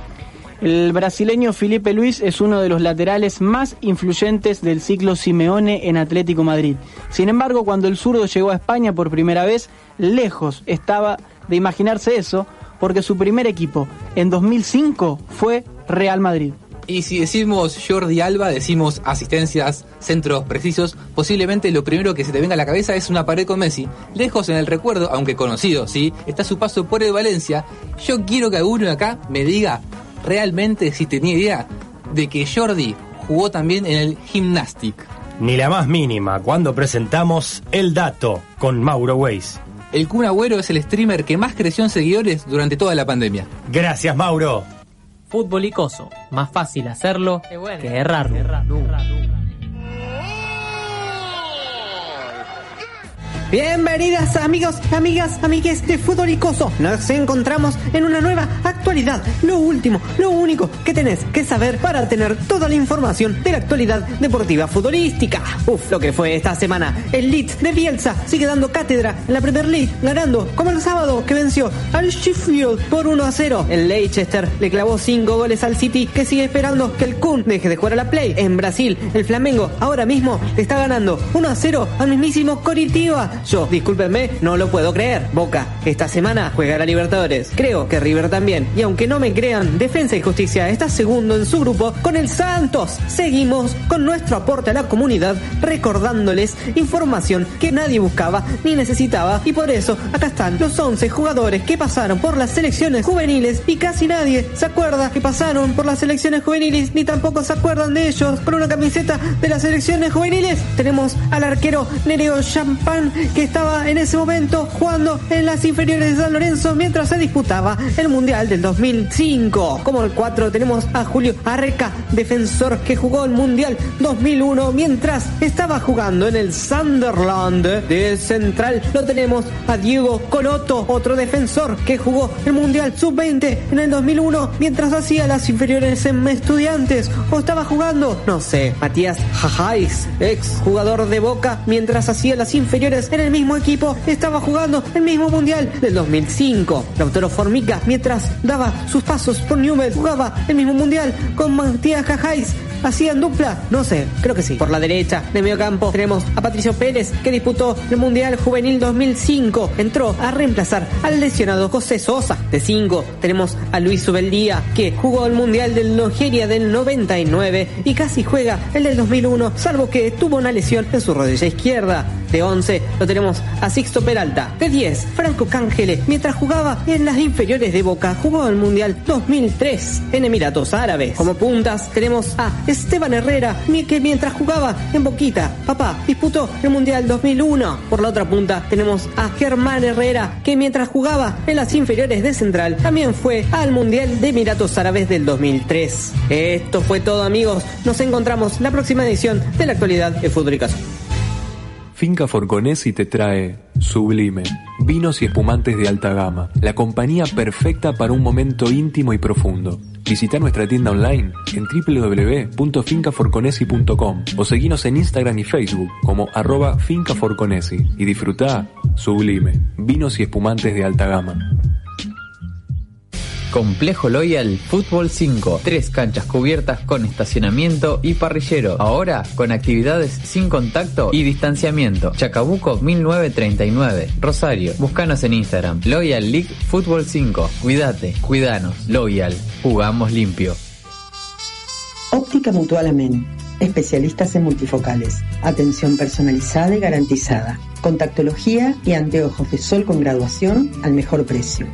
El brasileño Felipe Luis es uno de los laterales más influyentes del ciclo Simeone en Atlético Madrid. Sin embargo, cuando el zurdo llegó a España por primera vez, lejos estaba de imaginarse eso, porque su primer equipo en 2005 fue Real Madrid. Y si decimos Jordi Alba, decimos asistencias, centros precisos, posiblemente lo primero que se te venga a la cabeza es una pared con Messi. Lejos en el recuerdo, aunque conocido, ¿sí? Está su paso por el Valencia. Yo quiero que alguno de acá me diga realmente si tenía idea de que Jordi jugó también en el Gymnastic. Ni la más mínima cuando presentamos el dato con Mauro Weiss. El Kun Agüero es el streamer que más creció en seguidores durante toda la pandemia. Gracias, Mauro. Fútbol Icoso. Más fácil hacerlo que errarlo. Bienvenidas amigos, amigas, amigues de Fútbol Icoso. Nos encontramos en una nueva actualidad, lo último, lo único que tenés que saber para tener toda la información de la actualidad deportiva futbolística. Uf, lo que fue esta semana. El Leeds de Bielsa sigue dando cátedra en la Premier League, ganando como el sábado que venció al Sheffield por 1 a 0. El Leicester le clavó 5 goles al City que sigue esperando que el Kun deje de jugar a la Play. En Brasil, el Flamengo ahora mismo está ganando 1 a 0 al mismísimo Coritiba. Yo, discúlpenme, no lo puedo creer. Boca, esta semana juega la Libertadores. Creo que River también. Y aunque no me crean, Defensa y Justicia está segundo en su grupo con el Santos. Seguimos con nuestro aporte a la comunidad recordándoles información que nadie buscaba ni necesitaba. Y por eso acá están los 11 jugadores que pasaron por las selecciones juveniles y casi nadie se acuerda que pasaron por las selecciones juveniles ni tampoco se acuerdan de ellos con una camiseta de las selecciones juveniles. Tenemos al arquero Nereo Champán que estaba en ese momento jugando en las inferiores de San Lorenzo mientras se disputaba el Mundial del 2005. Como el 4 tenemos a Julio Arreca, defensor que jugó el Mundial 2001 mientras estaba jugando en el Sunderland de Central. Lo tenemos a Diego Coloto, otro defensor que jugó el Mundial Sub-20 en el 2001 mientras hacía las inferiores en Estudiantes o estaba jugando, no sé, Matías Jajáis, ex jugador de Boca, mientras hacía las inferiores en el mismo equipo, estaba jugando el mismo Mundial del 2005. Lautaro Formica, mientras daba sus pasos por Newell, jugaba el mismo Mundial con Matías Jajáis hacían dupla? No sé, creo que sí. Por la derecha, de medio campo, tenemos a Patricio Pérez, que disputó el Mundial Juvenil 2005. Entró a reemplazar al lesionado José Sosa. De 5, tenemos a Luis Subeldía, que jugó el Mundial del Nigeria del 99 y casi juega el del 2001, salvo que tuvo una lesión en su rodilla izquierda. De 11 lo tenemos a Sixto Peralta. De 10, Franco Cángele, mientras jugaba en las inferiores de Boca, jugó el Mundial 2003 en Emiratos Árabes. Como puntas tenemos a Esteban Herrera, que mientras jugaba en Boquita, papá, disputó el Mundial 2001. Por la otra punta tenemos a Germán Herrera, que mientras jugaba en las inferiores de Central, también fue al Mundial de Emiratos Árabes del 2003. Esto fue todo amigos, nos encontramos la próxima edición de la actualidad de Fútbol. Finca Forconesi te trae Sublime, vinos y espumantes de alta gama, la compañía perfecta para un momento íntimo y profundo. Visita nuestra tienda online en www.fincaforconesi.com o seguinos en Instagram y Facebook como arroba fincaforconesi y disfruta Sublime, vinos y espumantes de alta gama. Complejo Loyal Fútbol 5. Tres canchas cubiertas con estacionamiento y parrillero. Ahora con actividades sin contacto y distanciamiento. Chacabuco 1939. Rosario. Búscanos en Instagram. Loyal League Fútbol 5. Cuídate, cuidanos. Loyal. Jugamos limpio. Óptica Mutual Amén. Especialistas en multifocales. Atención personalizada y garantizada. Contactología y anteojos de sol con graduación al mejor precio.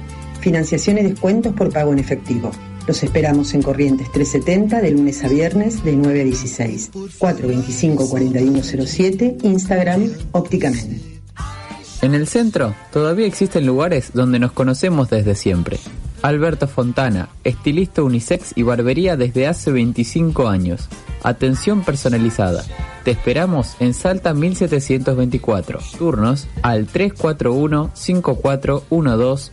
Financiación y descuentos por pago en efectivo. Los esperamos en Corrientes 370 de lunes a viernes de 9 a 16. 425-4107, Instagram Ópticamente. En el centro todavía existen lugares donde nos conocemos desde siempre. Alberto Fontana, estilista unisex y barbería desde hace 25 años. Atención personalizada. Te esperamos en Salta 1724. Turnos al 341 5412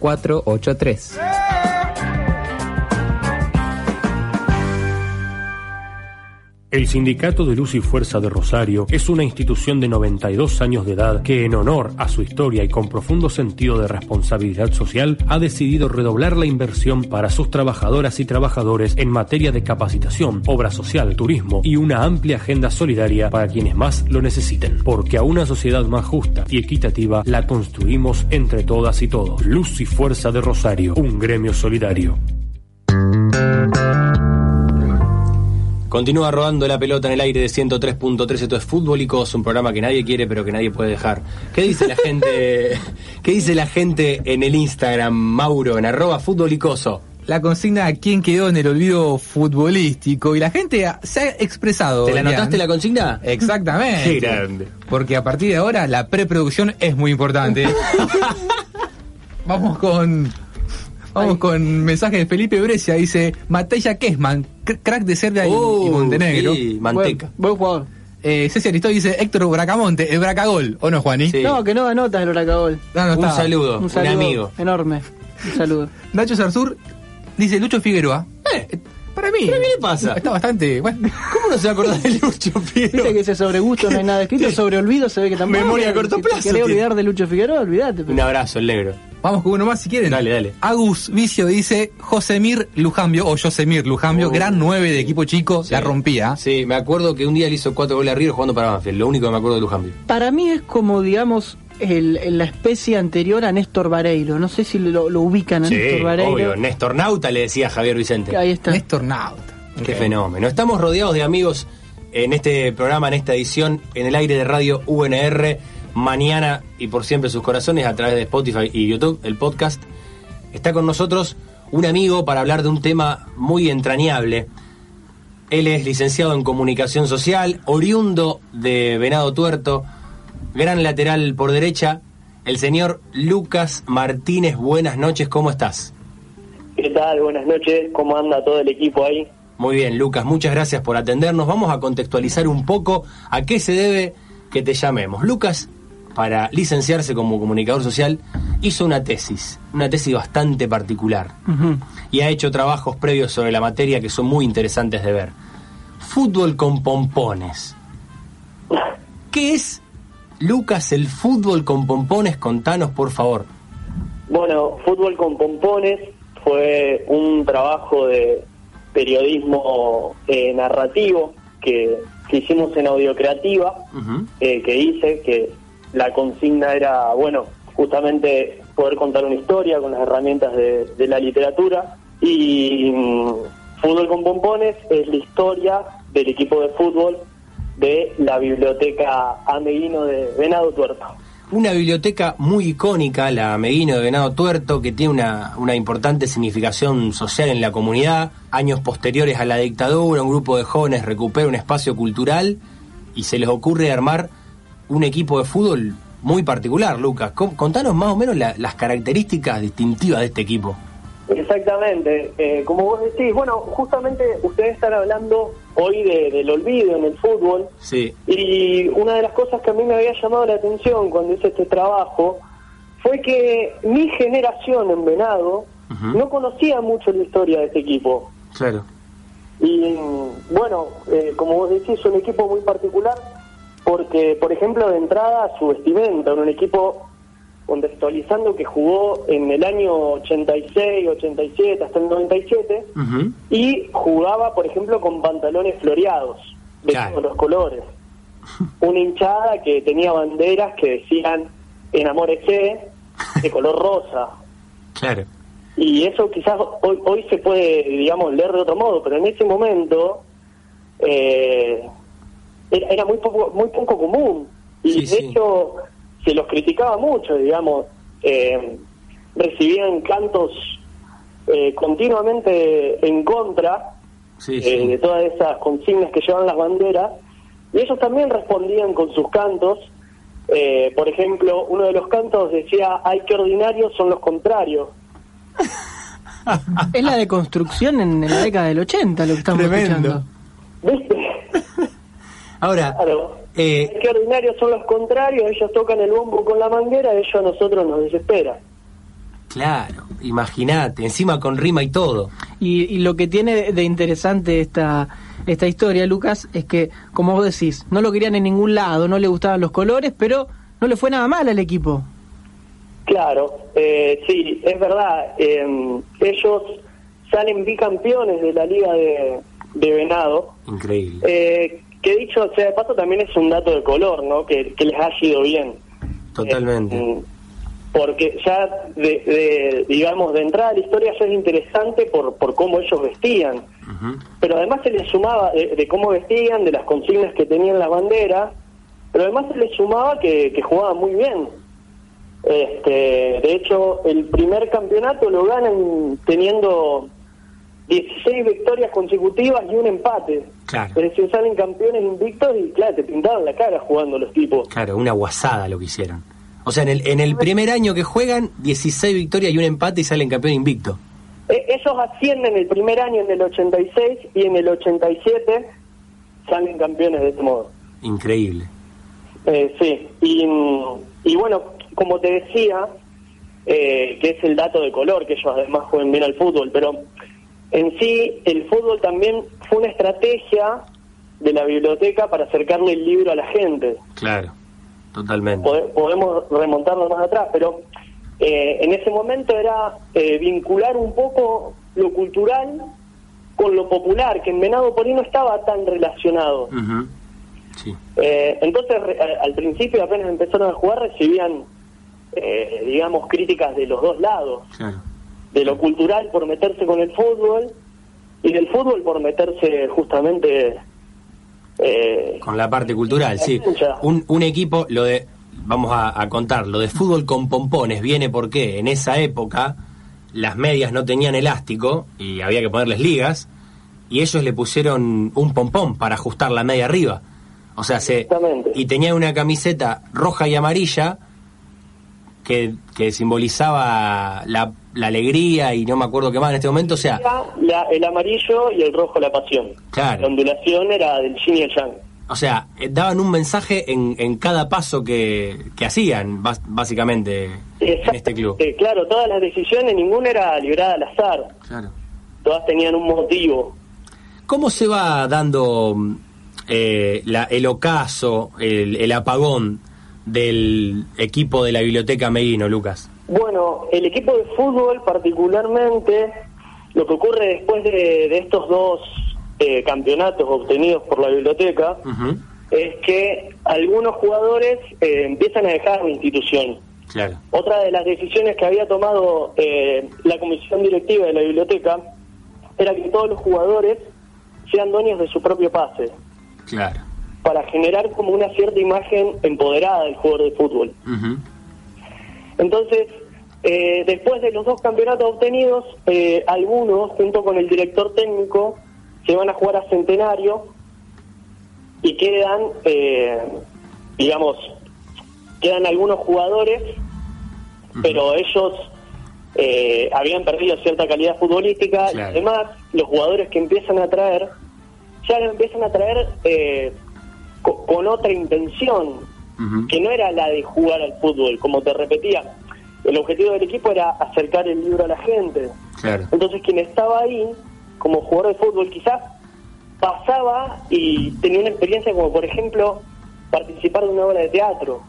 El Sindicato de Luz y Fuerza de Rosario es una institución de 92 años de edad que, en honor a su historia y con profundo sentido de responsabilidad social, ha decidido redoblar la inversión para sus trabajadoras y trabajadores en materia de capacitación, obra social, turismo y una amplia agenda solidaria para quienes más lo necesiten. Porque a una sociedad más justa y equitativa la construimos entre todas y todos. Luz y Fuerza de Rosario, un gremio solidario. Continúa rodando la pelota en el aire de 103.3. Esto es Futbolicos, un programa que nadie quiere pero que nadie puede dejar. ¿Qué dice la gente? *laughs* ¿Qué dice la gente en el Instagram, Mauro, en arroba futbolicoso? La consigna quién quedó en el olvido futbolístico y la gente se ha expresado. ¿Te la Elian. anotaste la consigna? Exactamente. Qué grande. Porque a partir de ahora la preproducción es muy importante. *laughs* Vamos con Vamos con mensaje de Felipe Brescia, dice Mateja Kesman, cr- crack de Serbia y- y, Uh, Montenegro. sí, manteca. Buen, buen jugador. Eh, Ceci Aristó dice Héctor Bracamonte, el Bracagol, ¿o no, Juani? Sí. No, que no da notas el Huracabol. No, no Un está. saludo, un, Un saludo amigo. enorme. Un saludo. *laughs* Nacho Sarsur Dice Lucho Figueroa. Eh, para mí. ¿Pero qué le pasa? Está bastante. Bueno. ¿Cómo no se va a acordar de Lucho Figueroa? Dice que ese sobre gusto no hay nada escrito, sobre olvido se ve que tampoco. Memoria a corto Si plazo querés olvidar de Lucho Figueroa, olvídate. Un abrazo, el negro. Vamos con uno más si quieren. Dale, dale. Agus Vicio dice Josemir Lujambio o Josemir Lujambio, Oh. gran 9 de equipo chico, la rompía. Sí, me acuerdo que un día le hizo cuatro goles a River jugando para Banfield. Lo único que me acuerdo de Lujambio. Para mí es como, digamos, el, el- la especie anterior a Néstor Vareiro. No sé si lo, lo ubican a Sí, Néstor Vareiro. obvio. Néstor Nauta le decía a Javier Vicente. Ahí está. Néstor Nauta. Qué fenómeno. Estamos rodeados de amigos en este programa, en esta edición, en el aire de radio UNR. Mañana y por siempre sus corazones a través de Spotify y YouTube, el podcast. Está con nosotros un amigo para hablar de un tema muy entrañable. Él es licenciado en comunicación social, oriundo de Venado Tuerto, gran lateral por derecha, el señor Lucas Martínez. Buenas noches, ¿cómo estás? ¿Qué tal? Buenas noches. ¿Cómo anda todo el equipo ahí? Muy bien, Lucas, muchas gracias por atendernos. Vamos a contextualizar un poco a qué se debe que te llamemos. Lucas, para licenciarse como comunicador social, hizo una tesis, una tesis bastante particular, y ha hecho trabajos previos sobre la materia que son muy interesantes de ver. Fútbol con pompones. ¿Qué es, Lucas, el fútbol con pompones? Contanos, por favor. Bueno, Fútbol con Pompones fue un trabajo de periodismo eh, narrativo que, que hicimos en Audio Creativa, eh, que hice, que la consigna era, bueno, justamente poder contar una historia con las herramientas de, de la literatura. Y mm, Fútbol con Pompones es la historia del equipo de fútbol de la biblioteca Ameguino de Venado Tuerto. Una biblioteca muy icónica, la Meguino de Venado Tuerto, que tiene una, una importante significación social en la comunidad. Años posteriores a la dictadura, un grupo de jóvenes recupera un espacio cultural y se les ocurre armar un equipo de fútbol muy particular, Lucas. Contanos más o menos la- las características distintivas de este equipo. Exactamente, eh, como vos decís, bueno, justamente ustedes están hablando hoy de- del olvido en el fútbol Sí. y una de las cosas que a mí me había llamado la atención cuando hice este trabajo fue que mi generación en Venado no conocía mucho la historia de este equipo. Claro. Y bueno, eh, como vos decís, es un equipo muy particular porque, por ejemplo, de entrada su vestimenta, era un equipo contextualizando que jugó en el año 86, 87, hasta el 97, y jugaba, por ejemplo, con pantalones floreados, de todos los colores. Una hinchada que tenía banderas que decían enamórese, de color rosa. *laughs* Claro. Y eso quizás hoy, hoy se puede, digamos, leer de otro modo, pero en ese momento eh, era, era muy poco muy poco común. Y de hecho se los criticaba mucho, digamos. eh, recibían cantos eh, continuamente en contra eh, de todas esas consignas que llevan las banderas. Y ellos también respondían con sus cantos. Eh, por ejemplo, uno de los cantos decía, ay, qué ordinarios son los contrarios. Es la deconstrucción en, en la década del 80 lo que estamos escuchando. Ahora, eh, qué ordinarios son los contrarios, ellos tocan el bombo con la manguera, ellos a nosotros nos desespera. Claro, imagínate, encima con rima y todo. Y, y lo que tiene de- de interesante esta, esta historia, Lucas, es que, como vos decís, no lo querían en ningún lado, no le gustaban los colores, pero no le fue nada mal al equipo. Claro, eh, sí, es verdad. eh, ellos salen bicampeones de la Liga de, de Venado. Increíble. Eh, que dicho sea de paso, también es un dato de color, ¿no? Que, que les ha ido bien. Totalmente. Eh, porque ya, de, de, digamos, de entrada la historia ya es interesante por, por cómo ellos vestían. Pero además se les sumaba de, de cómo vestían, de las consignas que tenían la bandera, pero además se les sumaba que, que jugaban muy bien. Este, de hecho, el primer campeonato lo ganan teniendo 16 victorias consecutivas y un empate. Claro. Es decir, salen campeones invictos y, claro, te pintaban la cara jugando los tipos. Claro, una guasada lo que hicieron. O sea, en el, en el primer año que juegan, 16 victorias y un empate y salen campeón invicto. E- ellos ascienden el primer año en el 86 y en el 87 salen campeones de este modo. Increíble. Eh, sí, y, y bueno, como te decía, eh, que es el dato de color, que ellos además juegan bien al fútbol, pero en sí el fútbol también fue una estrategia de la biblioteca para acercarle el libro a la gente. Claro, totalmente. Pode- podemos remontarlo más atrás, pero eh, en ese momento era eh, vincular un poco lo cultural con lo popular, que en Venado por ahí no estaba tan relacionado. Ujú. Eh, entonces, al principio, apenas empezaron a jugar, recibían, eh, digamos, críticas de los dos lados. Claro. De lo cultural por meterse con el fútbol y del fútbol por meterse justamente... eh, Con la parte cultural, sí. Un, un equipo, lo de, vamos a, a contar, lo de fútbol con pompones viene porque en esa época las medias no tenían elástico y había que ponerles ligas y ellos le pusieron un pompón para ajustar la media arriba. O sea, se, y tenía una camiseta roja y amarilla que, que simbolizaba la, la alegría y no me acuerdo qué más en este momento. O sea, la- el amarillo y el rojo la pasión. Claro. La ondulación era del yin y el yang. O sea, eh, daban un mensaje en, en cada paso que, que hacían, bas- básicamente, en este club. Claro, todas las decisiones, ninguna era librada al azar. Claro. Todas tenían un motivo. ¿Cómo se va dando mm, eh, la- el ocaso, el, el apagón del equipo de la biblioteca Meguino, Lucas? Bueno, el equipo de fútbol particularmente, lo que ocurre después de, de estos dos eh, campeonatos obtenidos por la biblioteca, es que algunos jugadores eh, empiezan a dejar la institución. Claro. Otra de las decisiones que había tomado eh, la comisión directiva de la biblioteca era que todos los jugadores sean dueños de su propio pase, Claro. Para generar como una cierta imagen empoderada del jugador de fútbol. Entonces, eh, después de los dos campeonatos obtenidos, eh, algunos, junto con el director técnico, se van a jugar a Centenario y quedan, eh, digamos, quedan algunos jugadores, pero ellos eh, habían perdido cierta calidad futbolística y Claro. además los jugadores que empiezan a traer, ya empiezan a traer eh, co- con otra intención, que no era la de jugar al fútbol, como te repetía. El objetivo del equipo era acercar el libro a la gente. Claro. Entonces quien estaba ahí, como jugador de fútbol, quizás pasaba y tenía una experiencia como, por ejemplo, participar de una obra de teatro.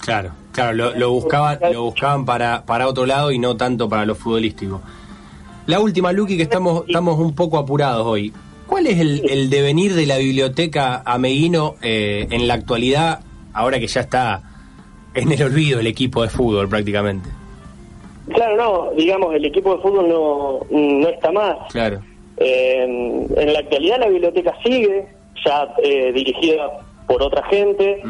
Claro, claro, lo, lo buscaban, lo buscaban para, para otro lado y no tanto para lo futbolístico. La última, Luqui, que estamos, estamos un poco apurados hoy. ¿Cuál es el, el devenir de la biblioteca Ameguino eh, en la actualidad, ahora que ya está en el olvido el equipo de fútbol prácticamente? Claro, no, digamos, el equipo de fútbol no, no está más. Claro. Eh, en la actualidad la biblioteca sigue, ya eh, dirigida por otra gente.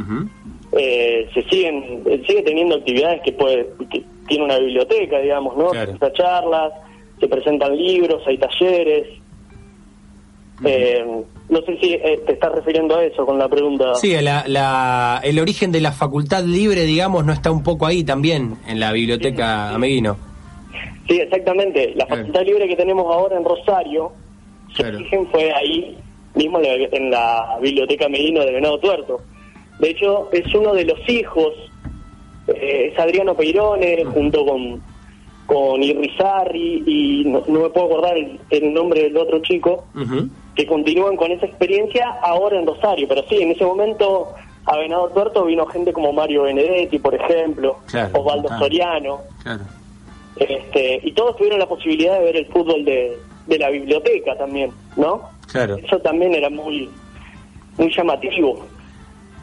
Eh, se siguen sigue teniendo actividades que puede que tiene una biblioteca, digamos, ¿no? Claro. Se charlas, se presentan libros, hay talleres. Eh, no sé si eh, te estás refiriendo a eso con la pregunta. Sí, la, la- el origen de la facultad libre, digamos, no está un poco ahí también, en la biblioteca Ameguino. Sí, exactamente. La facultad libre que tenemos ahora en Rosario, su Claro. origen fue ahí mismo en la, biblioteca Medino de Venado Tuerto. De hecho, es uno de los hijos, eh, es Adriano Peirone, junto con, con Irrizarri, y no, no me puedo acordar el, el nombre del otro chico, que continúan con esa experiencia ahora en Rosario. Pero sí, en ese momento a Venado Tuerto vino gente como Mario Benedetti, por ejemplo, Claro. Osvaldo Ah. Soriano. Claro. Este, y todos tuvieron la posibilidad de ver el fútbol de, de la biblioteca también, ¿no? Claro. Eso también era muy, muy llamativo.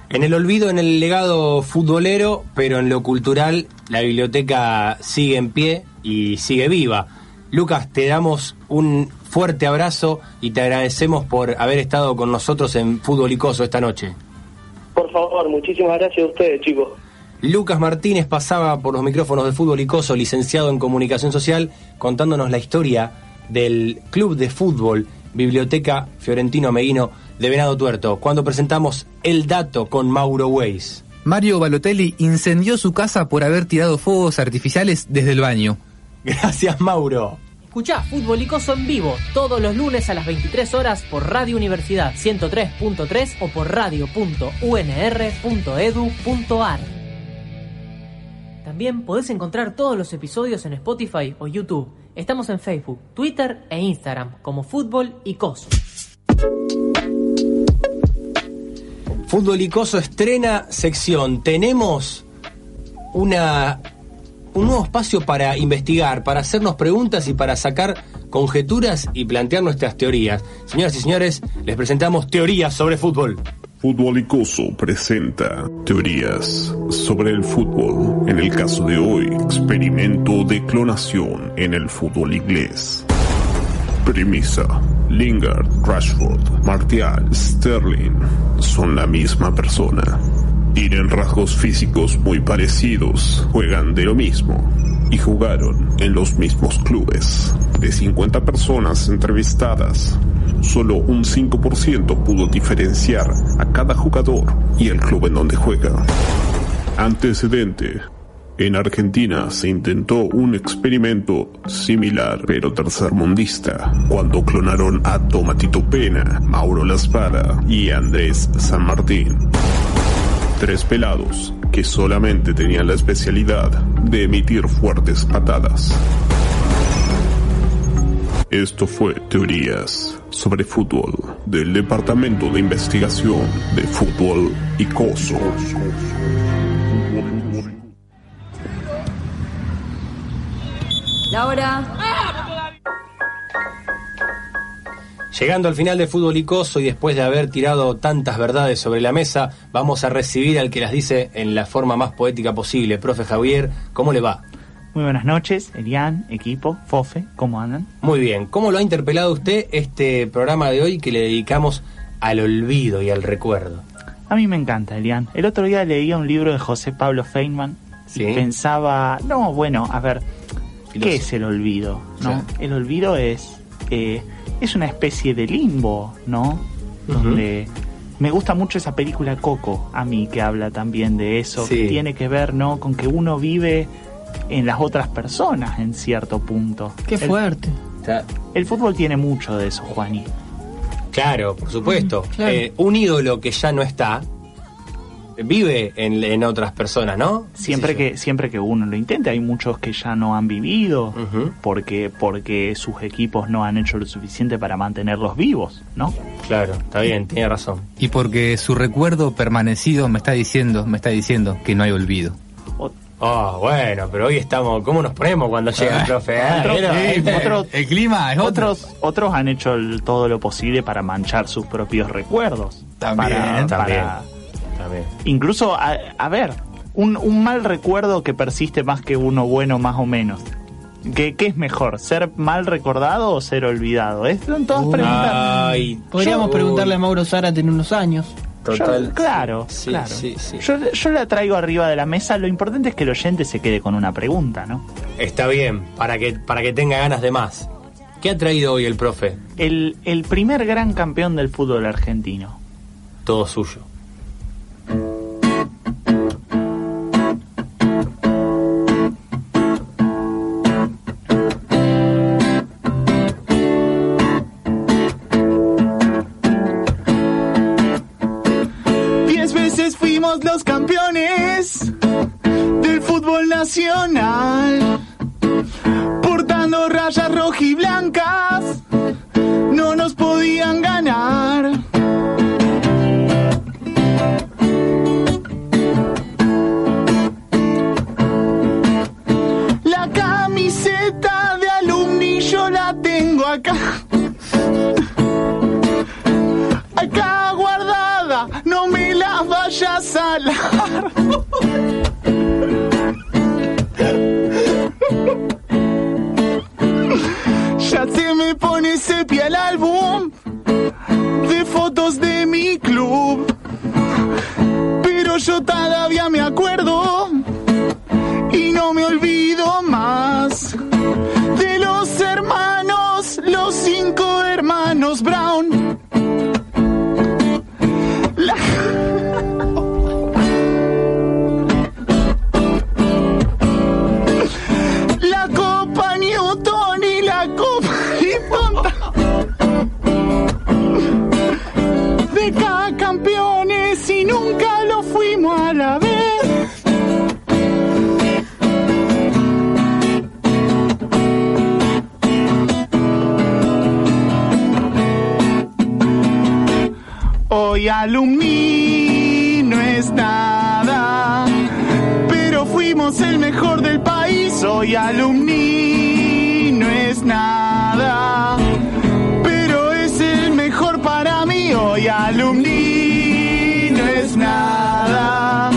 En el olvido, en el legado futbolero, pero en lo cultural, la biblioteca sigue en pie y sigue viva. Lucas, te damos un fuerte abrazo y te agradecemos por haber estado con nosotros en Fútbol Icoso esta noche. Por favor, muchísimas gracias a ustedes, chicos. Lucas Martínez pasaba por los micrófonos de Fútbol Icoso, licenciado en Comunicación Social, contándonos la historia del Club de Fútbol Biblioteca Fiorentino Meguino de Venado Tuerto, cuando presentamos El Dato con Mauro Weiss. Mario Balotelli incendió su casa por haber tirado fuegos artificiales desde el baño. *laughs* Gracias, Mauro. Escuchá Fútbol Icoso en vivo todos los lunes a las 23 horas por Radio Universidad 103.3 o por radio.unr.edu.ar. También podés encontrar todos los episodios en Spotify o YouTube Estamos en Facebook, Twitter e Instagram como Fútbol y Cos. Fútbol Icoso estrena sección. Tenemos una un nuevo espacio para investigar, para hacernos preguntas y para sacar conjeturas y plantear nuestras teorías. Señoras y señores, les presentamos teorías sobre fútbol. Fútbol Icoso presenta teorías sobre el fútbol. En el caso de hoy, experimento de clonación en el fútbol inglés. Premisa. Lingard, Rashford, Martial, Sterling son la misma persona. Tienen rasgos físicos muy parecidos, juegan de lo mismo y jugaron en los mismos clubes. De 50 personas entrevistadas, solo un 5% pudo diferenciar a cada jugador y el club en donde juega. Antecedente. En Argentina se intentó un experimento similar pero tercermundista cuando clonaron a Tomatito Pena, Mauro Laspada y Andrés San Martín. Tres pelados que solamente tenían la especialidad de emitir fuertes patadas. Esto fue Teorías sobre Fútbol del Departamento de Investigación de Fútbol y COSO. Llegando al final de Fútbol Icoso y después de haber tirado tantas verdades sobre la mesa, vamos a recibir al que las dice en la forma más poética posible. Profe Javier, ¿cómo le va? Muy buenas noches, Elian, equipo, Fofe, ¿cómo andan? Muy bien, ¿cómo lo ha interpelado usted este programa de hoy que le dedicamos al olvido y al recuerdo? A mí me encanta, Elian. El otro día leía un libro de José Pablo Feynman Sí. y pensaba, no, bueno, a ver, ¿qué es el olvido? ¿no? El olvido es, eh, es una especie de limbo, ¿no? Donde me gusta mucho esa película Coco, a mí, que habla también de eso, Sí. que tiene que ver, ¿no? Con que uno vive en las otras personas en cierto punto. Qué El- fuerte. El fútbol tiene mucho de eso, Juani. Claro, por supuesto. claro. Eh, un ídolo que ya no está vive en, en otras personas, ¿no? Siempre que, siempre que uno lo intente, hay muchos que ya no han vivido porque, porque sus equipos no han hecho lo suficiente para mantenerlos vivos, ¿no? Claro, está bien, tiene razón. Y porque su recuerdo permanecido me está diciendo, me está diciendo que no hay olvido. Oh, bueno, pero hoy estamos. ¿Cómo nos ponemos cuando llega el profe? *laughs* Ah, Otros- otros- El clima es otro. otros, otros han hecho el- todo lo posible para manchar sus propios recuerdos. También, Para- también. para- También. incluso, a, a ver, un, un mal recuerdo que persiste más que uno bueno más o menos. ¿Qué, qué es mejor? ¿Ser mal recordado o ser olvidado? Es- son todas preguntas. Ay, Podríamos Yo- preguntarle a Mauro Zárate en unos años. Total. Yo- claro, Sí, claro. sí, sí. Yo, yo la traigo arriba de la mesa. Lo importante es que el oyente se quede con una pregunta, ¿no? Está bien, para que, para que tenga ganas de más. ¿Qué ha traído hoy el profe? El, el primer gran campeón del fútbol argentino. Todo suyo. Alumni, no es nada. Pero fuimos el mejor del país. Soy alumni, no es nada. Pero es el mejor para mí. Hoy alumni, no es nada.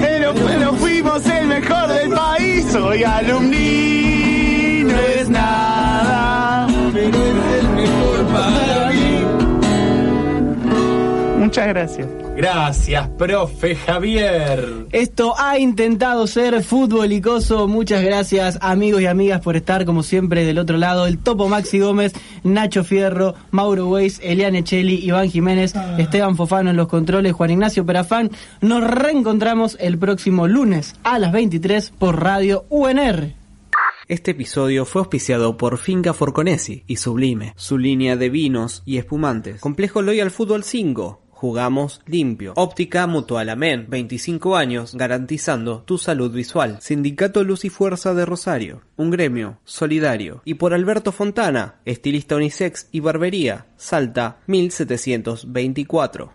Pero, pero fuimos el mejor del país. Soy alumni, no es nada. Pero es el mejor Muchas gracias. Gracias, profe Javier. Esto ha intentado ser fútbol icoso. Muchas gracias, amigos y amigas, por estar como siempre del otro lado. El Topo Maxi Gómez, Nacho Fierro, Mauro Weiss, Eliane Cheli, Iván Jiménez, Esteban Fofano en los controles, Juan Ignacio Perafán. Nos reencontramos el próximo lunes a las 23 por Radio UNR. Este episodio fue auspiciado por Finca Forconesi y Sublime, su línea de vinos y espumantes. Complejo Loyal Fútbol 5. Jugamos limpio. Óptica Mutual Amén. 25 años garantizando tu salud visual. Sindicato Luz y Fuerza de Rosario. Un gremio solidario. Y por Alberto Fontana, estilista unisex y barbería. Salta 1724.